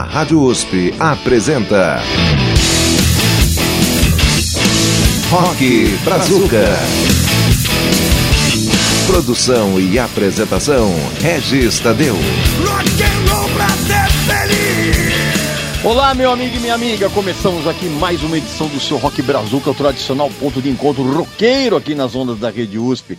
A Rádio USP apresenta. Rock Brazuca. Produção e apresentação: Regis Tadeu. Rock and roll pra ser feliz. Olá, meu amigo e minha amiga. Começamos aqui mais uma edição do seu Rock Brazuca, o tradicional ponto de encontro roqueiro aqui nas ondas da Rede USP.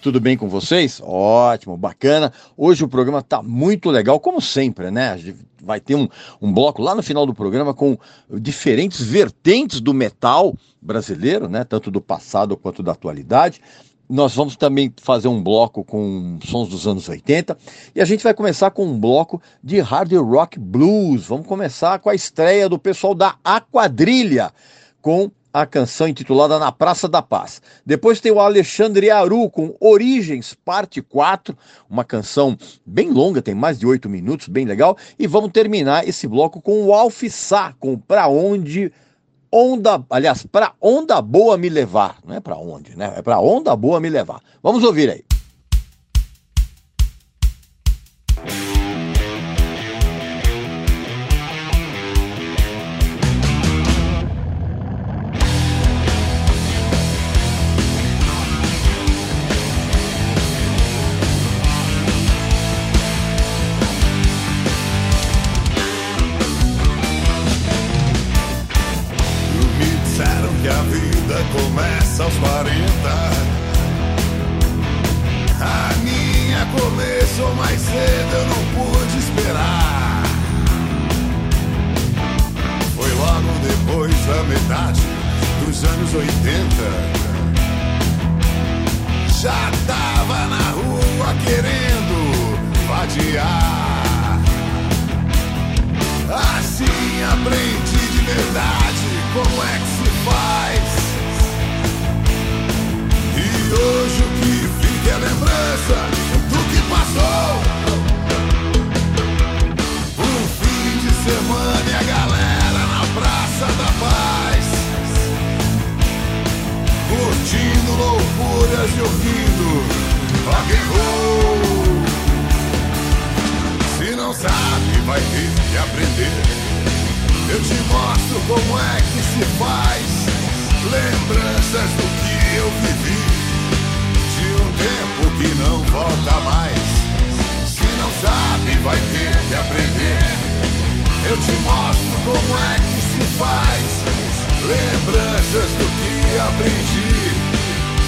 Tudo bem com vocês? Ótimo, bacana. Hoje o programa tá muito legal, como sempre, né? Vai ter um, um bloco lá no final do programa com diferentes vertentes do metal brasileiro, né? Tanto do passado quanto da atualidade. Nós vamos também fazer um bloco com sons dos anos 80 e a gente vai começar com um bloco de hard rock blues. Vamos começar com a estreia do pessoal da Aquadrilha com a canção intitulada Na Praça da Paz. Depois tem o Alexandre Aru com Origens, parte 4, uma canção bem longa, tem mais de 8 minutos, bem legal. E vamos terminar esse bloco com o Alf Sá, com Pra Onde Onda, aliás, Pra Onda Boa Me Levar. Não é pra onde, né? É pra Onda Boa Me Levar. Vamos ouvir aí. Depois da metade dos anos 80. Já tava na rua querendo vadiar. Assim aprendi de verdade como é que se faz. E hoje o que fica é lembrança do que passou. Um fim de semana e a galera Curtindo loucuras e ouvindo rock and roll. Se não sabe, vai ter que aprender. Eu te mostro como é que se faz. Lembranças do que eu vivi. De um tempo que não volta mais. Se não sabe, vai ter que aprender. Eu te mostro como é que se faz. Lembranças do que aprendi.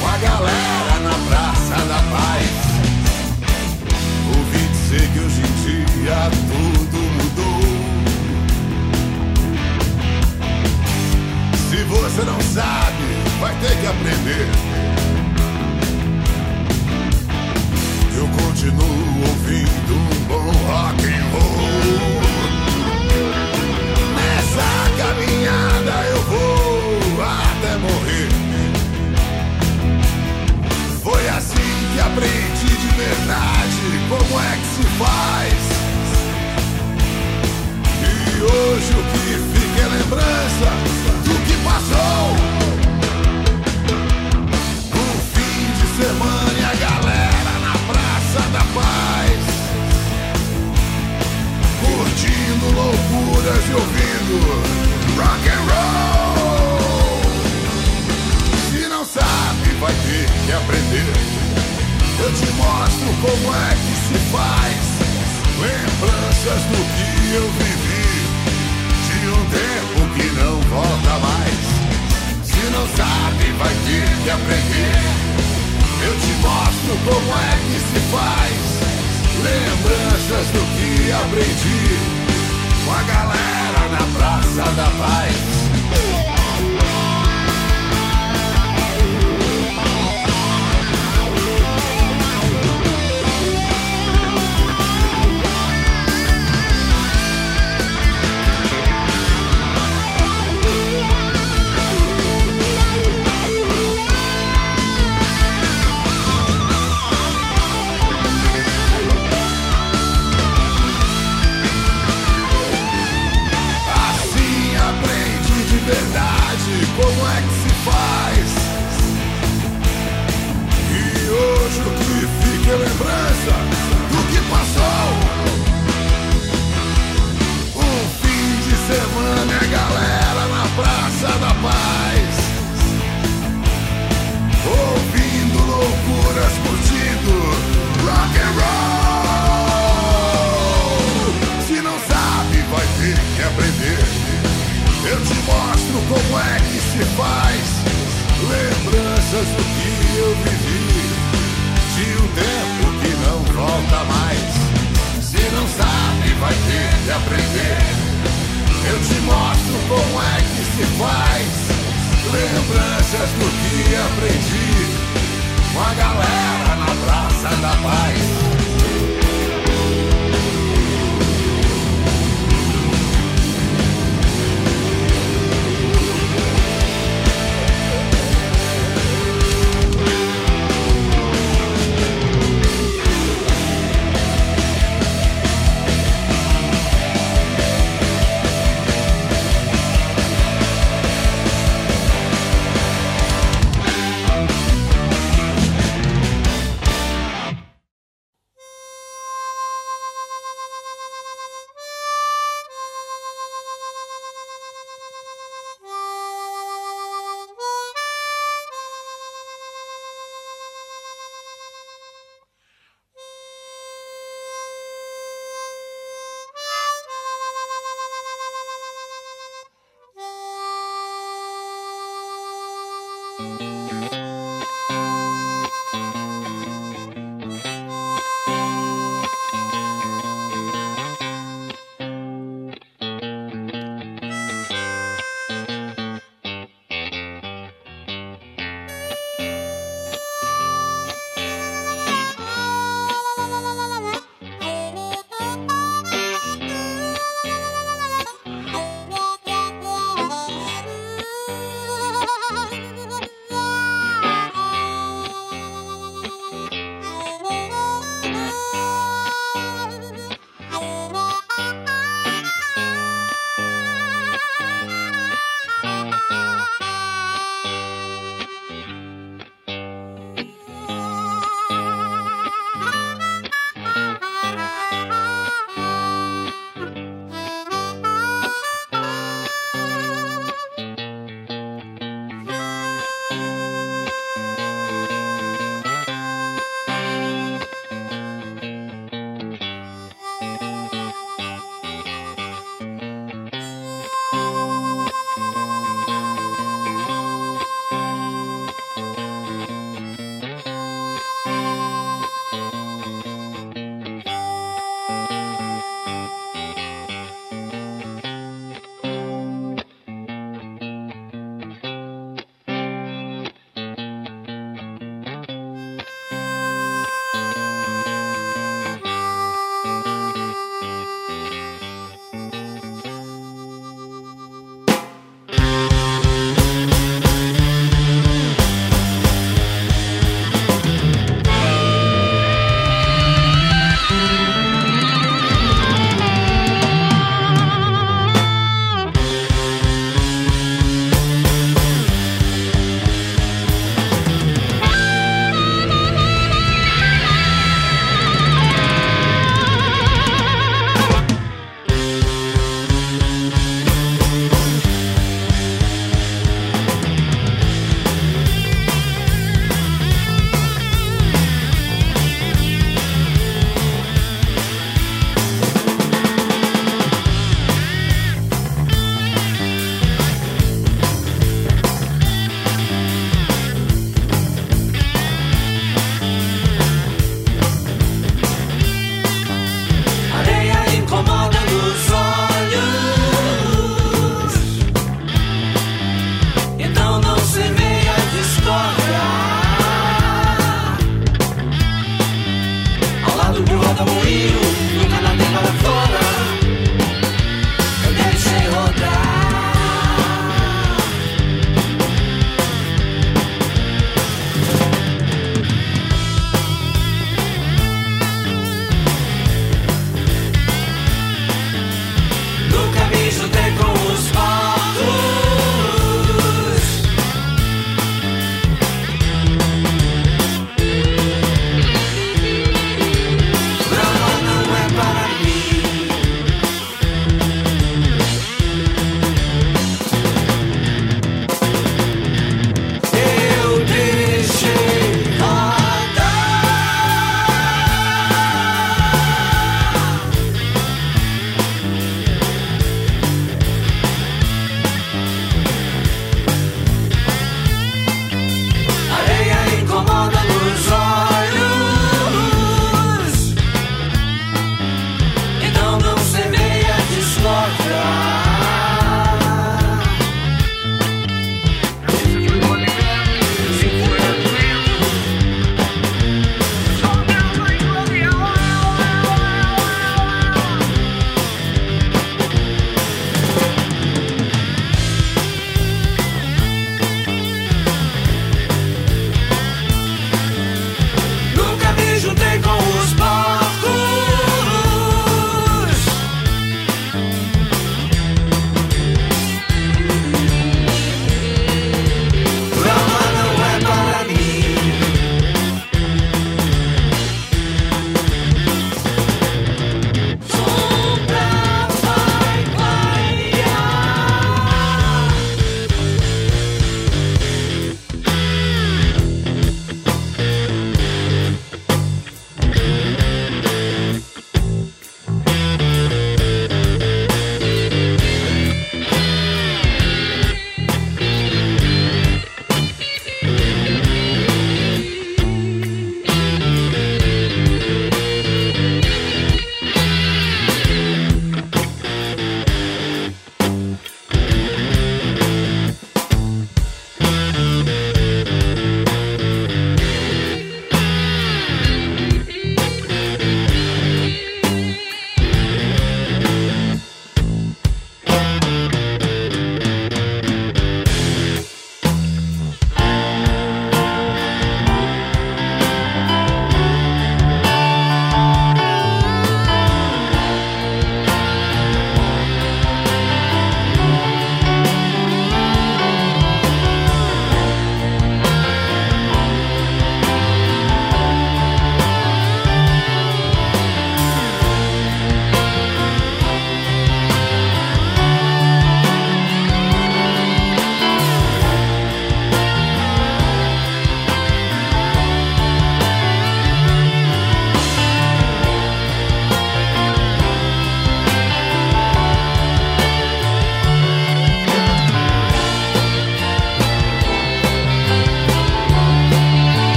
Com a galera na Praça da Paz. Ouvi dizer que hoje em dia tudo mudou. Se você não sabe, vai ter que aprender. Eu continuo ouvindo um bom rock and roll. Nessa caminhada eu vou até morrer. Foi assim que aprendi de verdade como é que se faz. E hoje o que fica é lembrança do que passou. Eu vivi. De um tempo que não volta mais. Se não sabe, vai ter que aprender. Eu te mostro como é que se faz. Lembranças do que aprendi. Com a galera na Praça da Paz. como é que se faz. E hoje o que fica é lembrança do que passou. Um fim de semana é galera na Praça da Paz. Ouvindo loucuras, curtindo rock and roll. Se não sabe, vai ter que aprender. Eu te mostro. Como é que se faz? Lembranças do que eu vivi. De um tempo que não volta mais Se não sabe vai ter que aprender. Eu te mostro como é que se faz. Lembranças do que aprendi Com a galera na Praça da Paz.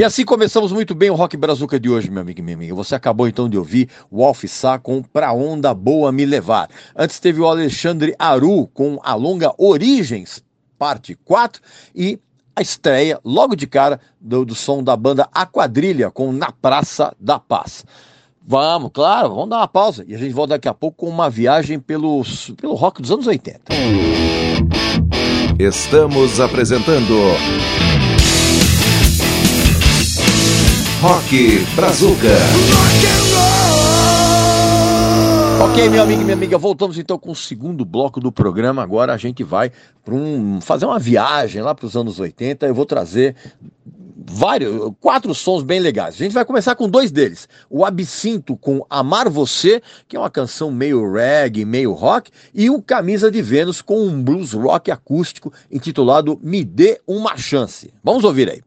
E assim começamos muito bem o Rock Brazuca de hoje, meu amigo e minha amiga. Você acabou então de ouvir o Alf Sá com Pra Onda Boa Me Levar. Antes teve o Alexandre Aru com a longa Origens, parte 4, e a estreia, logo de cara, do, do som da banda A Quadrilha com Na Praça da Paz. Vamos, claro, vamos dar uma pausa e a gente volta daqui a pouco com uma viagem pelo, pelo rock dos anos 80. Estamos apresentando Rock Brazuca. Ok, meu amigo e minha amiga, voltamos então com o segundo bloco do programa. Agora a gente vai para um, fazer uma viagem lá para os anos 80. Eu vou trazer vários, quatro sons bem legais. A gente vai começar com dois deles. O Absinto com Amar Você, que é uma canção meio reggae, meio rock, e o Camisa de Vênus com um blues rock acústico intitulado Me Dê Uma Chance. Vamos ouvir aí.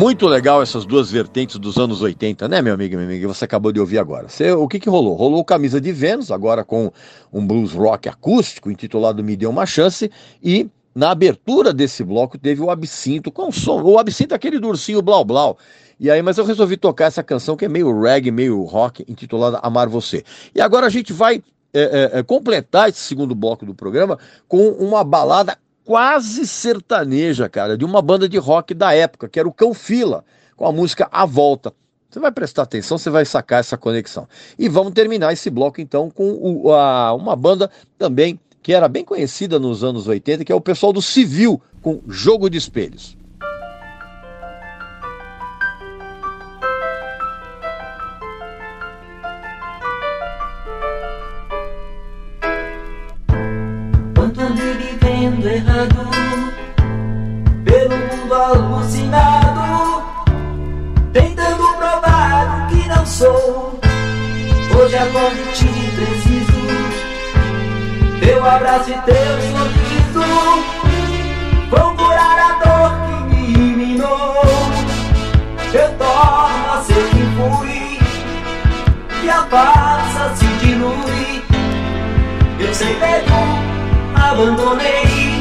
Muito legal essas duas vertentes dos anos 80, né, meu amigo minha amiga? Você acabou de ouvir agora. Você, o que, que rolou? Rolou Camisa de Vênus, agora com um blues rock acústico, intitulado Me Deu Uma Chance, e na abertura desse bloco teve o Absinto com som. O Absinto é aquele do ursinho Blau Blau. E aí, mas eu resolvi tocar essa canção que é meio reggae, meio rock, intitulada Amar Você. E agora a gente vai é, é, é, completar esse segundo bloco do programa com uma balada quase sertaneja, cara, de uma banda de rock da época, que era o Cão Fila, com a música A Volta. Você vai prestar atenção, você vai sacar essa conexão. E vamos terminar esse bloco então com o, a, uma banda também que era bem conhecida nos anos 80, que é o pessoal do Civil, com Jogo de Espelhos. Pelo mundo alucinado Tentando provar o que não sou. Hoje acordo e te preciso Teu abraço e teu sorriso Vão curar a dor que me minou Eu torno a ser quem fui E a farsa se dilui. Eu sem medo abandonei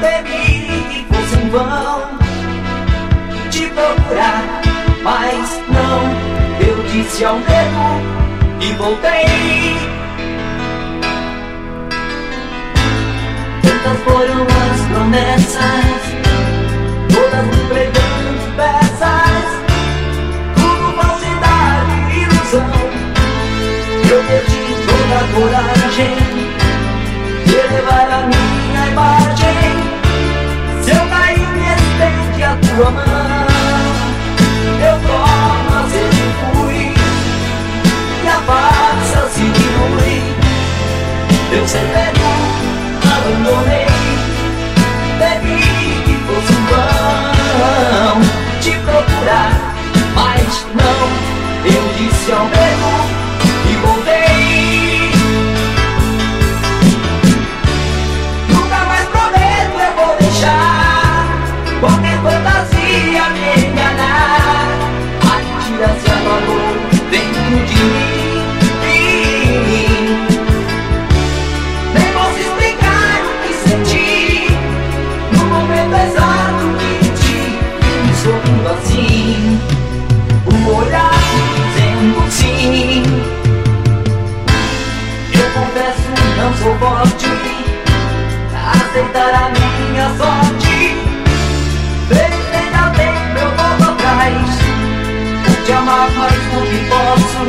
Temi que fosse em vão Te procurar, mas não. Eu disse ao medo e voltei. Tantas foram as promessas Todas me pregando peças. Tudo falsidade e ilusão. Eu perdi toda a coragem woman sou forte aceitar a minha sorte. Felizmente ainda tem meu volto atrás. Te amar, mas não que posso.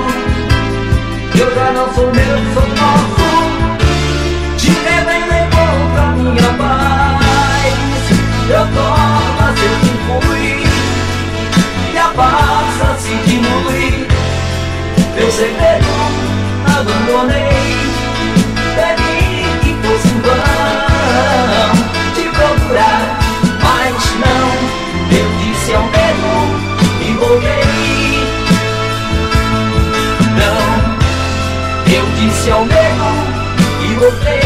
Eu já não sou meu, sou nosso. Te devendo encontro a minha paz. Eu torno a ser quem fui. E a farsa se dilui. Eu sem medo abandonei Disse ao medo e voltei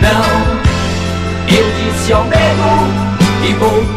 Não, eu disse ao medo e voltei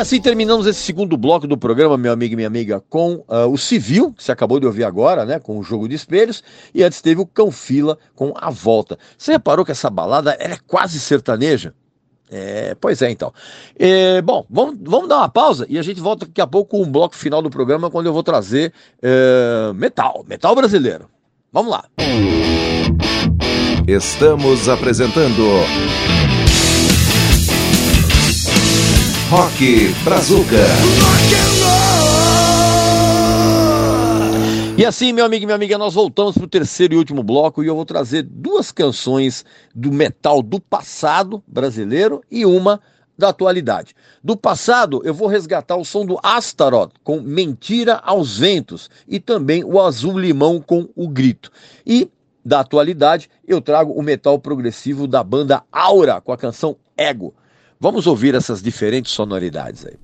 assim terminamos esse segundo bloco do programa, meu amigo e minha amiga, com uh, o Civil, que você acabou de ouvir agora, né? Com o Jogo de Espelhos, e antes teve o Cão Fila com A Volta. Você reparou que essa balada é quase sertaneja? É, pois é, então. É, bom, vamos, vamos dar uma pausa e a gente volta daqui a pouco com o bloco final do programa, quando eu vou trazer é, metal, metal brasileiro. Vamos lá. Estamos apresentando Rock Brazuca. E assim, meu amigo e minha amiga, nós voltamos para o terceiro e último bloco e eu vou trazer duas canções do metal do passado brasileiro e uma da atualidade. Do passado, eu vou resgatar o som do Astaroth com Mentira aos Ventos e também o Azul Limão com O Grito. E da atualidade, eu trago o metal progressivo da banda Aura com a canção Ego. Vamos ouvir essas diferentes sonoridades aí.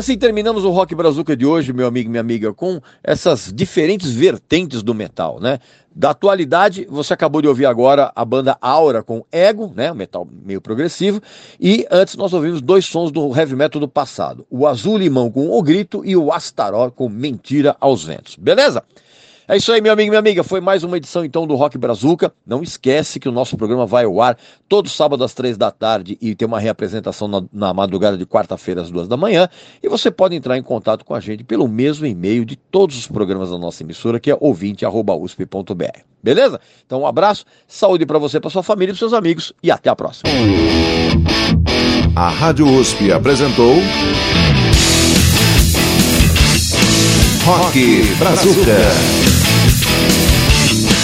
Assim terminamos o Rock Brazuca de hoje, meu amigo e minha amiga, com essas diferentes vertentes do metal, né? Da atualidade, você acabou de ouvir agora a banda Aura com Ego, né? Um metal meio progressivo. E antes nós ouvimos dois sons do heavy metal do passado: o Azul Limão com O Grito e o Astaroth com Mentira aos Ventos. Beleza? É isso aí, meu amigo e minha amiga. Foi mais uma edição então do Rock Brazuca. Não esquece que o nosso programa vai ao ar todo sábado às três da tarde e tem uma reapresentação na, na madrugada de quarta-feira às duas da manhã. E você pode entrar em contato com a gente pelo mesmo e-mail de todos os programas da nossa emissora, que é ouvinte.usp.br. Beleza? Então um abraço, saúde para você, para sua família e para seus amigos e até a próxima. A Rádio USP apresentou. Rock Brazuca.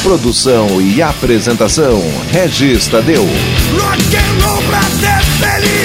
Produção e apresentação: Regis Tadeu. Rock and roll pra ser feliz.